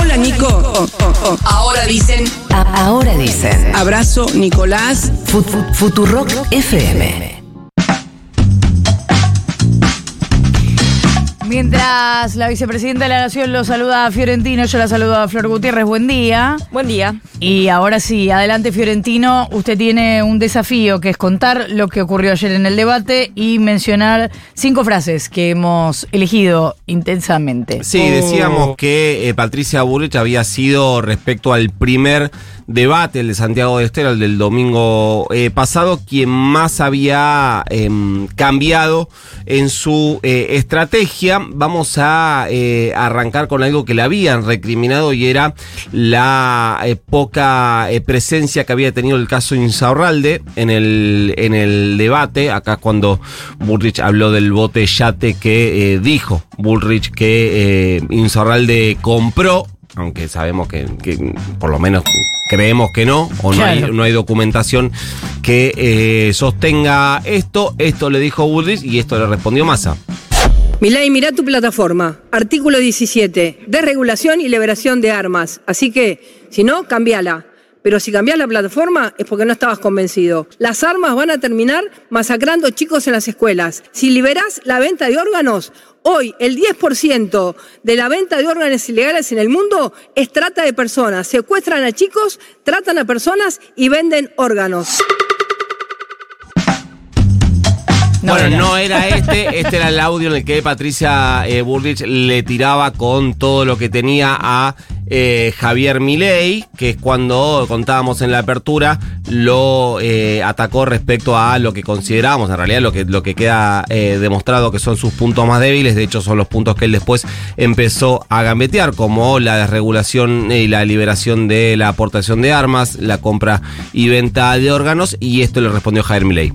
Hola Nico. Oh, oh, oh. Ahora dicen. A- ahora dicen. Abrazo Nicolás. Fut- Fut- Futurock FM. Mientras la vicepresidenta de la Nación lo saluda a Fiorentino, yo la saludo a Flor Gutiérrez. Buen día. Buen día. Y ahora sí, adelante Fiorentino, usted tiene un desafío que es contar lo que ocurrió ayer en el debate y mencionar cinco frases que hemos elegido intensamente. Sí, decíamos que eh, Patricia Bullrich había sido respecto al primer debate, el de Santiago de Estero, el del domingo eh, pasado, quien más había em, cambiado en su eh, estrategia. Vamos a eh, arrancar con algo que le habían recriminado y era la poca presencia que había tenido el caso Insaurralde en el, en el debate. Acá cuando Bullrich habló del bote yate que dijo Bullrich que Insaurralde compró aunque sabemos que, que por lo menos creemos que no, o no, hay, no hay documentación que eh, sostenga esto. Esto le dijo Bullrich y esto le respondió Massa. Milay, mirá tu plataforma. Artículo 17. Desregulación y liberación de armas. Así que, si no, cambiala. Pero si cambiás la plataforma es porque no estabas convencido. Las armas van a terminar masacrando chicos en las escuelas. Si liberás la venta de órganos, hoy el 10% de la venta de órganos ilegales en el mundo es trata de personas. Secuestran a chicos, tratan a personas y venden órganos. No bueno, era. no era este, este era el audio en el que Patricia eh, le tiraba con todo lo que tenía a eh, Javier Milei, que es cuando contábamos en la apertura, lo eh, atacó respecto a lo que consideramos, en realidad lo que, lo que queda eh, demostrado que son sus puntos más débiles, de hecho son los puntos que él después empezó a gambetear, como la desregulación y la liberación de la aportación de armas, la compra y venta de órganos, y esto le respondió Javier Milei.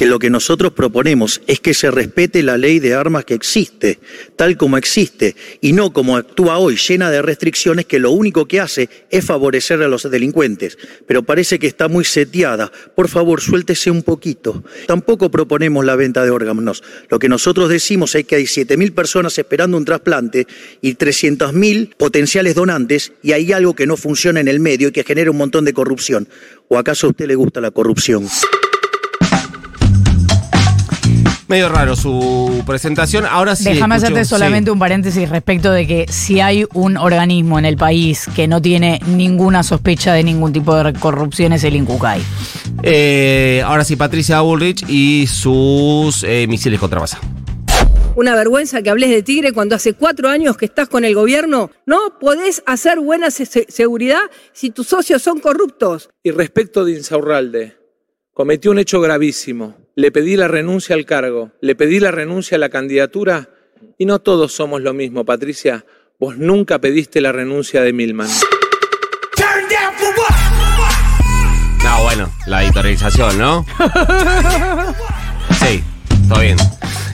Que lo que nosotros proponemos es que se respete la ley de armas que existe, tal como existe, y no como actúa hoy, llena de restricciones que lo único que hace es favorecer a los delincuentes. Pero parece que está muy seteada. Por favor, suéltese un poquito. Tampoco proponemos la venta de órganos. Lo que nosotros decimos es que hay 7.000 personas esperando un trasplante y 300.000 potenciales donantes, y hay algo que no funciona en el medio y que genera un montón de corrupción. ¿O acaso a usted le gusta la corrupción? Medio raro su presentación. Ahora sí. Déjame escucho- hacerte sí. solamente un paréntesis respecto de que si hay un organismo en el país que no tiene ninguna sospecha de ningún tipo de corrupción es el Incucay. Eh, ahora sí, Patricia Bullrich y sus eh, misiles contra masa. Una vergüenza que hables de Tigre cuando hace cuatro años que estás con el gobierno. No podés hacer buena se- se- seguridad si tus socios son corruptos. Y respecto de Insaurralde, cometió un hecho gravísimo. Le pedí la renuncia al cargo, le pedí la renuncia a la candidatura y no todos somos lo mismo, Patricia. Vos nunca pediste la renuncia de Milman. No, bueno, la editorialización, ¿no? Sí, todo bien.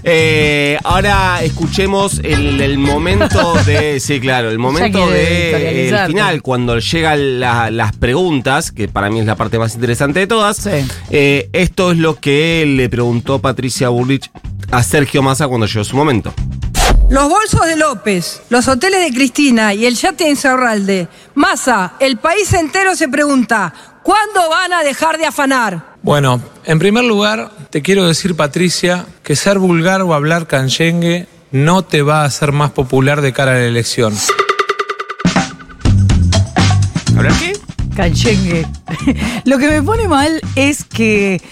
Eh, ahora escuchemos el, el momento de. Sí, claro, el momento de editorializarte. el final, cuando llegan la- las preguntas, que para mí es la parte más interesante de todas. Sí. Eh, esto es lo que le preguntó Patricia Bullrich a Sergio Massa cuando llegó su momento. Los bolsos de López, los hoteles de Cristina y el yate de Insaurralde. Masa, el país entero se pregunta, ¿cuándo van a dejar de afanar? Bueno, en primer lugar, te quiero decir, Patricia, que ser vulgar o hablar canchengue no te va a hacer más popular de cara a la elección. ¿Hablar qué? Canchengue. Lo que me pone mal es que.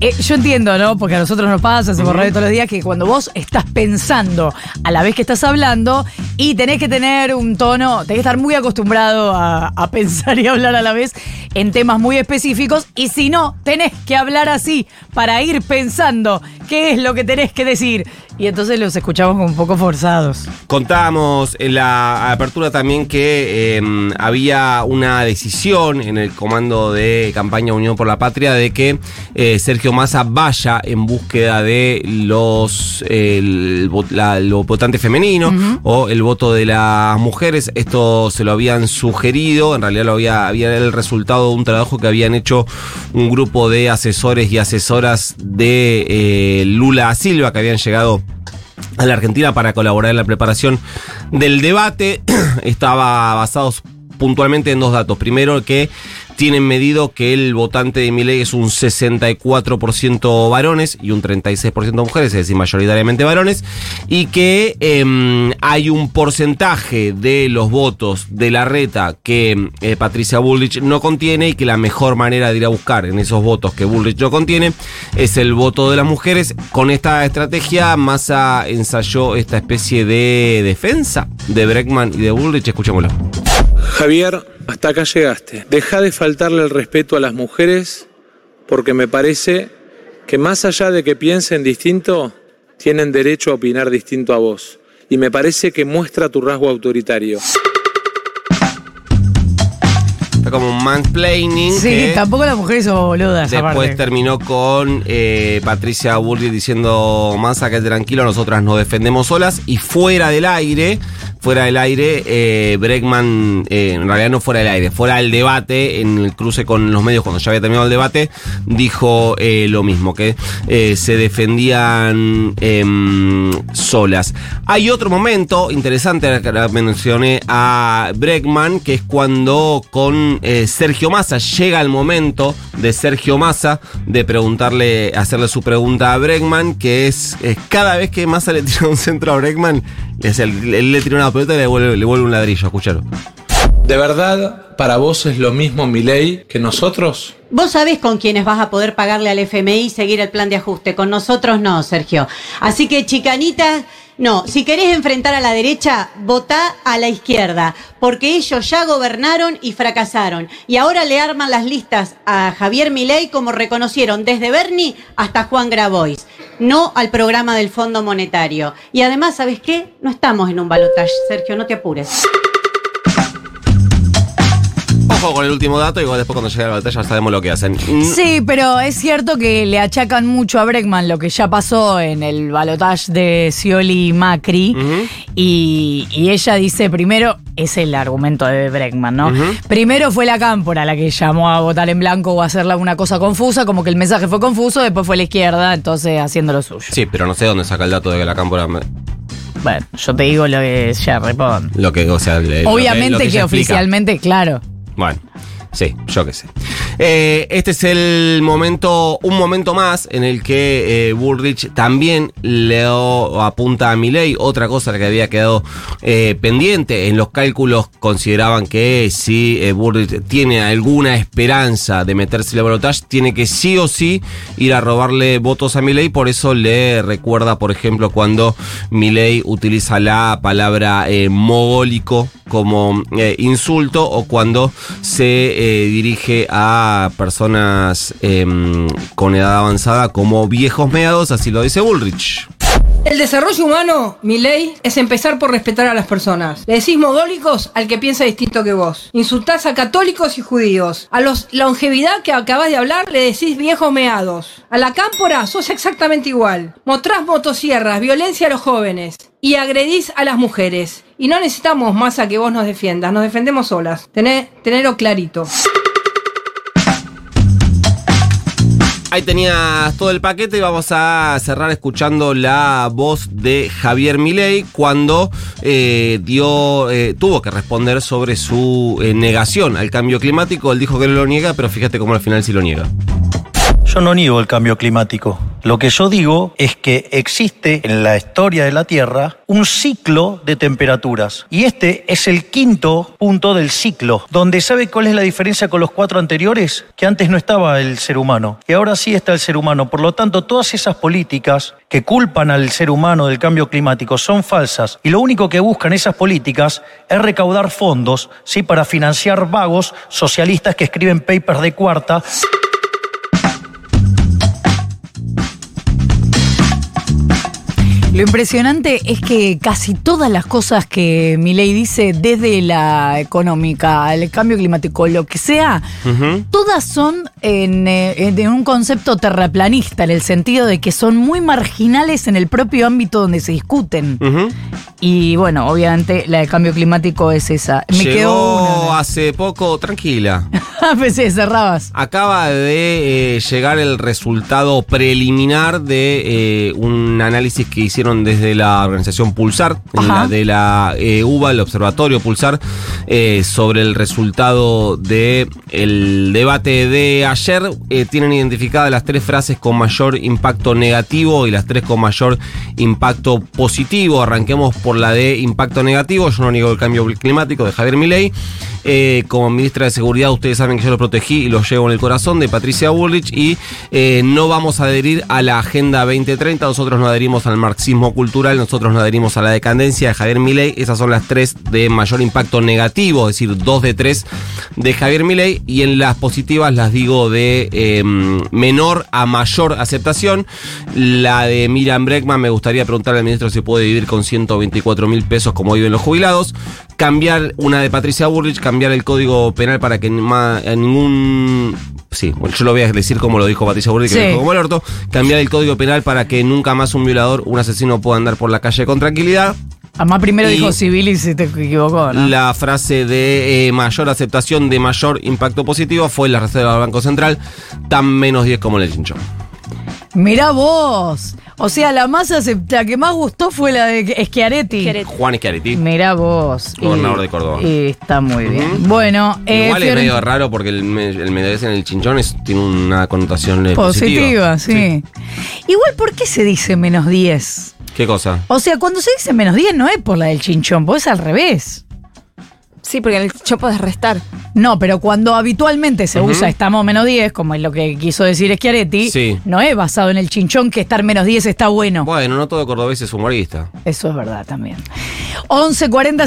Eh, yo entiendo, ¿no? Porque a nosotros nos pasa, hacemos radio todos los días, que cuando vos estás pensando a la vez que estás hablando y tenés que tener un tono, tenés que estar muy acostumbrado a, a pensar y hablar a la vez en temas muy específicos y si no, tenés que hablar así para ir pensando qué es lo que tenés que decir. Y entonces los escuchamos como un poco forzados. Contábamos en la apertura también que eh, había una decisión en el comando de campaña Unión por la Patria de que eh, Sergio Massa vaya en búsqueda de los el, la- el votante femenino o el voto de las mujeres. Esto se lo habían sugerido, en realidad lo había, había el resultado de un trabajo que habían hecho un grupo de asesores y asesoras de eh, Lula Silva que habían llegado a la Argentina para colaborar en la preparación del debate. Estaba basado puntualmente en dos datos. Primero, que tienen medido que el votante de Milei es un 64% varones y un 36% mujeres, es decir, mayoritariamente varones, y que eh, hay un porcentaje de los votos de la reta que eh, Patricia Bullrich no contiene y que la mejor manera de ir a buscar en esos votos que Bullrich no contiene es el voto de las mujeres. Con esta estrategia, Massa ensayó esta especie de defensa de Breckman y de Bullrich. Escuchémoslo. Javier, hasta acá llegaste. Deja de faltarle el respeto a las mujeres porque me parece que más allá de que piensen distinto, tienen derecho a opinar distinto a vos. Y me parece que muestra tu rasgo autoritario. Como un mansplaining. Sí, que tampoco las mujeres son boludas. Después aparte. terminó con eh, Patricia Bullrich diciendo, Massa, que tranquilo, nosotras nos defendemos solas. Y fuera del aire, fuera del aire, eh, Bregman, eh, en realidad no fuera del aire, fuera del debate, en el cruce con los medios, cuando ya había terminado el debate, dijo eh, lo mismo, que se defendían em, solas. Hay otro momento interesante, mencioné a Bregman, que es cuando con eh, Sergio Massa llega el momento de Sergio Massa de preguntarle, hacerle su pregunta a Bregman, que es, es cada vez que Massa le tira un centro a Bregman, el- él le tira una pelota y le vuelve, le vuelve un ladrillo, escuchalo. ¿De verdad para vos es lo mismo mi ley que nosotros? Vos sabés con quiénes vas a poder pagarle al FMI y seguir el plan de ajuste. Con nosotros no, Sergio. Así que, chicanita, no. Si querés enfrentar a la derecha, votá a la izquierda. Porque ellos ya gobernaron y fracasaron. Y ahora le arman las listas a Javier Milei como reconocieron desde Bernie hasta Juan Grabois. No al programa del Fondo Monetario. Y además, ¿sabés qué? No estamos en un balotaje, Sergio, no te apures. Ojo con el último dato y después cuando llegue la batalla ya sabemos lo que hacen. Mm, Sí, pero es cierto que le achacan mucho a Breckman lo que ya pasó en el balotaje de Scioli y Macri. Y, y ella dice, primero, es el argumento de Breckman, ¿no? Primero fue la cámpora la que llamó a votar en blanco o a hacerla una cosa confusa, como que el mensaje fue confuso, después fue la izquierda, entonces haciendo lo suyo. Sí, pero no sé dónde saca el dato de que la cámpora... me- Bueno, yo te digo lo que ya responde. Lo que, o sea, le- lo Obviamente lo que, explica. oficialmente, claro. Bueno, sí, yo qué sé. Eh, este es el momento, un momento más en el que eh, Bullrich también le apunta a Milei. Otra cosa que había quedado eh, pendiente en los cálculos consideraban que si eh, Bullrich tiene alguna esperanza de meterse en el balotaje, tiene que sí o sí ir a robarle votos a Milei. Por eso le recuerda, por ejemplo, cuando Milei utiliza la palabra mogólico como insulto o cuando se eh, dirige a personas em, con edad avanzada como viejos meados, así lo dice Bullrich. El desarrollo humano, mi ley, es empezar por respetar a las personas. Le decís mogólicos al que piensa distinto que vos. Insultás a católicos y judíos. A los longevidad que acabas de hablar le decís viejos meados. A la cámpora sos exactamente igual. Mostrás motosierras, violencia a los jóvenes. Y agredís a las mujeres. Y no necesitamos más a que vos nos defiendas, nos defendemos solas. Tené, tenerlo clarito. Ahí tenías todo el paquete y vamos a cerrar escuchando la voz de Javier Milei cuando eh, dio, eh, tuvo que responder sobre su eh, negación al cambio climático. Él dijo que no lo niega, pero fíjate cómo al final sí lo niega. Yo no niego el cambio climático. Lo que yo digo es que existe en la historia de la Tierra un ciclo de temperaturas. Y este es el quinto punto del ciclo, donde ¿sabe cuál es la diferencia con los cuatro anteriores? Que antes no estaba el ser humano, y ahora sí está el ser humano. Por lo tanto, todas esas políticas que culpan al ser humano del cambio climático son falsas. Y lo único que buscan esas políticas es recaudar fondos, ¿sí? Para financiar vagos socialistas que escriben papers de cuarta. Lo impresionante es que casi todas las cosas que Milei dice, desde la económica, el cambio climático, lo que sea, todas son en, eh, en un concepto terraplanista, en el sentido de que son muy marginales en el propio ámbito donde se discuten. Y bueno, obviamente la de cambio climático es esa. Me quedó una. hace poco, tranquila. Pensé cerrabas. Acaba de eh, llegar el resultado preliminar de eh, un análisis que hicieron desde la organización Pulsar, la- de la eh, UBA, el Observatorio Pulsar, eh, sobre el resultado de el debate de ayer. Eh, tienen identificadas las tres frases con mayor impacto negativo y las tres con mayor impacto positivo. Arranquemos por la de impacto negativo. Yo no niego el cambio climático de Javier Milei. Eh, como ministra de Seguridad, ustedes saben que yo lo protegí y lo llevo en el corazón de Patricia Bullrich. Y eh, no vamos a adherir a la Agenda 2030. Nosotros no adherimos al marxismo cultural. Nosotros no adherimos a la decadencia de Javier Milei. Esas son las tres de mayor impacto negativo, es decir, dos de tres de Javier Milei. Y en las positivas las digo de eh, menor a mayor aceptación. La de Miriam Breckman, me gustaría preguntarle al ministro si puede vivir con 124 mil pesos como viven los jubilados. Cambiar una de Patricia Burrich, cambiar el código penal para que en ningún. Sí, yo lo voy a decir como lo dijo Patricia Burrich, que Sí. lo dijo como el orto. Cambiar el código penal para que nunca más un violador, un asesino pueda andar por la calle con tranquilidad. Además, primero Y- dijo civil y se te equivocó, ¿no? La frase de eh, mayor aceptación, de mayor impacto positivo, fue la reserva del Banco Central, tan menos 10 como el chinchón. Mirá vos. O sea, la más acepta, que más gustó fue la de Schiaretti. Juan Schiaretti. Mirá vos. Gobernador Y- de Córdoba. y está muy bien. Ujú. Bueno, eh, Igual es medio raro porque el, el medallez en el chinchón es- tiene una connotación eh, positiva, positiva. sí. Igual, ¿por qué se dice menos 10? ¿Qué cosa? O sea, cuando se dice menos 10 no es por la del chinchón, pues es al revés. Sí, porque en el yo podés restar. No, pero cuando habitualmente se Ujú. usa estamos menos 10, como es lo que quiso decir Schiaretti, Sí. no es basado en el chinchón que estar menos 10 está bueno. Bueno, no todo cordobés es humorista. Eso es verdad también. 11.40